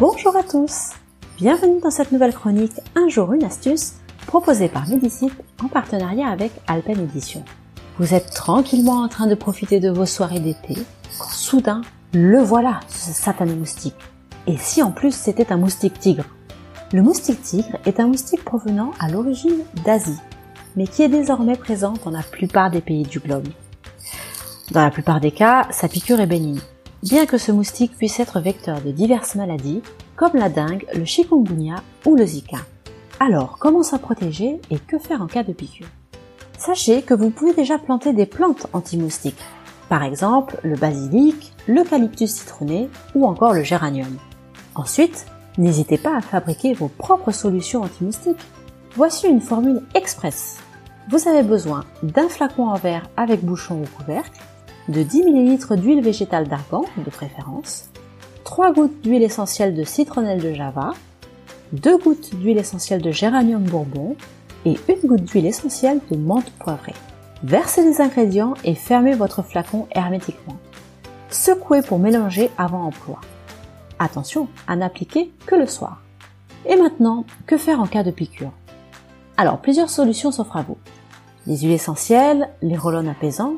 Bonjour à tous Bienvenue dans cette nouvelle chronique Un jour une astuce proposée par Medicite en partenariat avec Alpen Edition. Vous êtes tranquillement en train de profiter de vos soirées d'été quand soudain, le voilà, ce satané moustique. Et si en plus c'était un moustique tigre? Le moustique tigre est un moustique provenant à l'origine d'Asie, mais qui est désormais présent dans la plupart des pays du globe. Dans la plupart des cas, sa piqûre est bénigne. Bien que ce moustique puisse être vecteur de diverses maladies, comme la dengue, le chikungunya ou le zika. Alors, comment s'en protéger et que faire en cas de piqûre? Sachez que vous pouvez déjà planter des plantes anti-moustiques, par exemple le basilic, l'eucalyptus citronné ou encore le géranium. Ensuite, n'hésitez pas à fabriquer vos propres solutions anti-moustiques. Voici une formule express. Vous avez besoin d'un flacon en verre avec bouchon ou couvercle, de 10 ml d'huile végétale d'argan de préférence, 3 gouttes d'huile essentielle de citronnelle de java, 2 gouttes d'huile essentielle de géranium bourbon et une goutte d'huile essentielle de menthe poivrée. Versez les ingrédients et fermez votre flacon hermétiquement. Secouez pour mélanger avant emploi. Attention à n'appliquer que le soir. Et maintenant, que faire en cas de piqûre? Alors, plusieurs solutions s'offrent à vous. Les huiles essentielles, les rollons apaisants,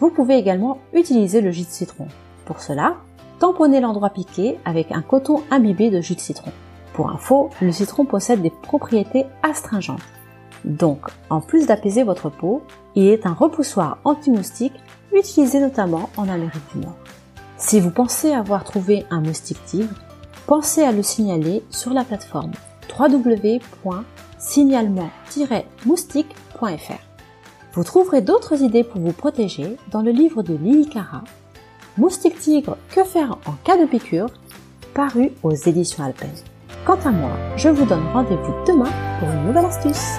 vous pouvez également utiliser le jus de citron. Pour cela, tamponnez l'endroit piqué avec un coton imbibé de jus de citron. Pour info, le citron possède des propriétés astringentes. Donc, en plus d'apaiser votre peau, il est un repoussoir anti-moustique utilisé notamment en Amérique du Nord. Si vous pensez avoir trouvé un moustique tigre, pensez à le signaler sur la plateforme www.signalement-moustique.fr. Vous trouverez d'autres idées pour vous protéger dans le livre de Lily Cara, Moustique tigre, que faire en cas de piqûre, paru aux éditions Alpen. Quant à moi, je vous donne rendez-vous demain pour une nouvelle astuce.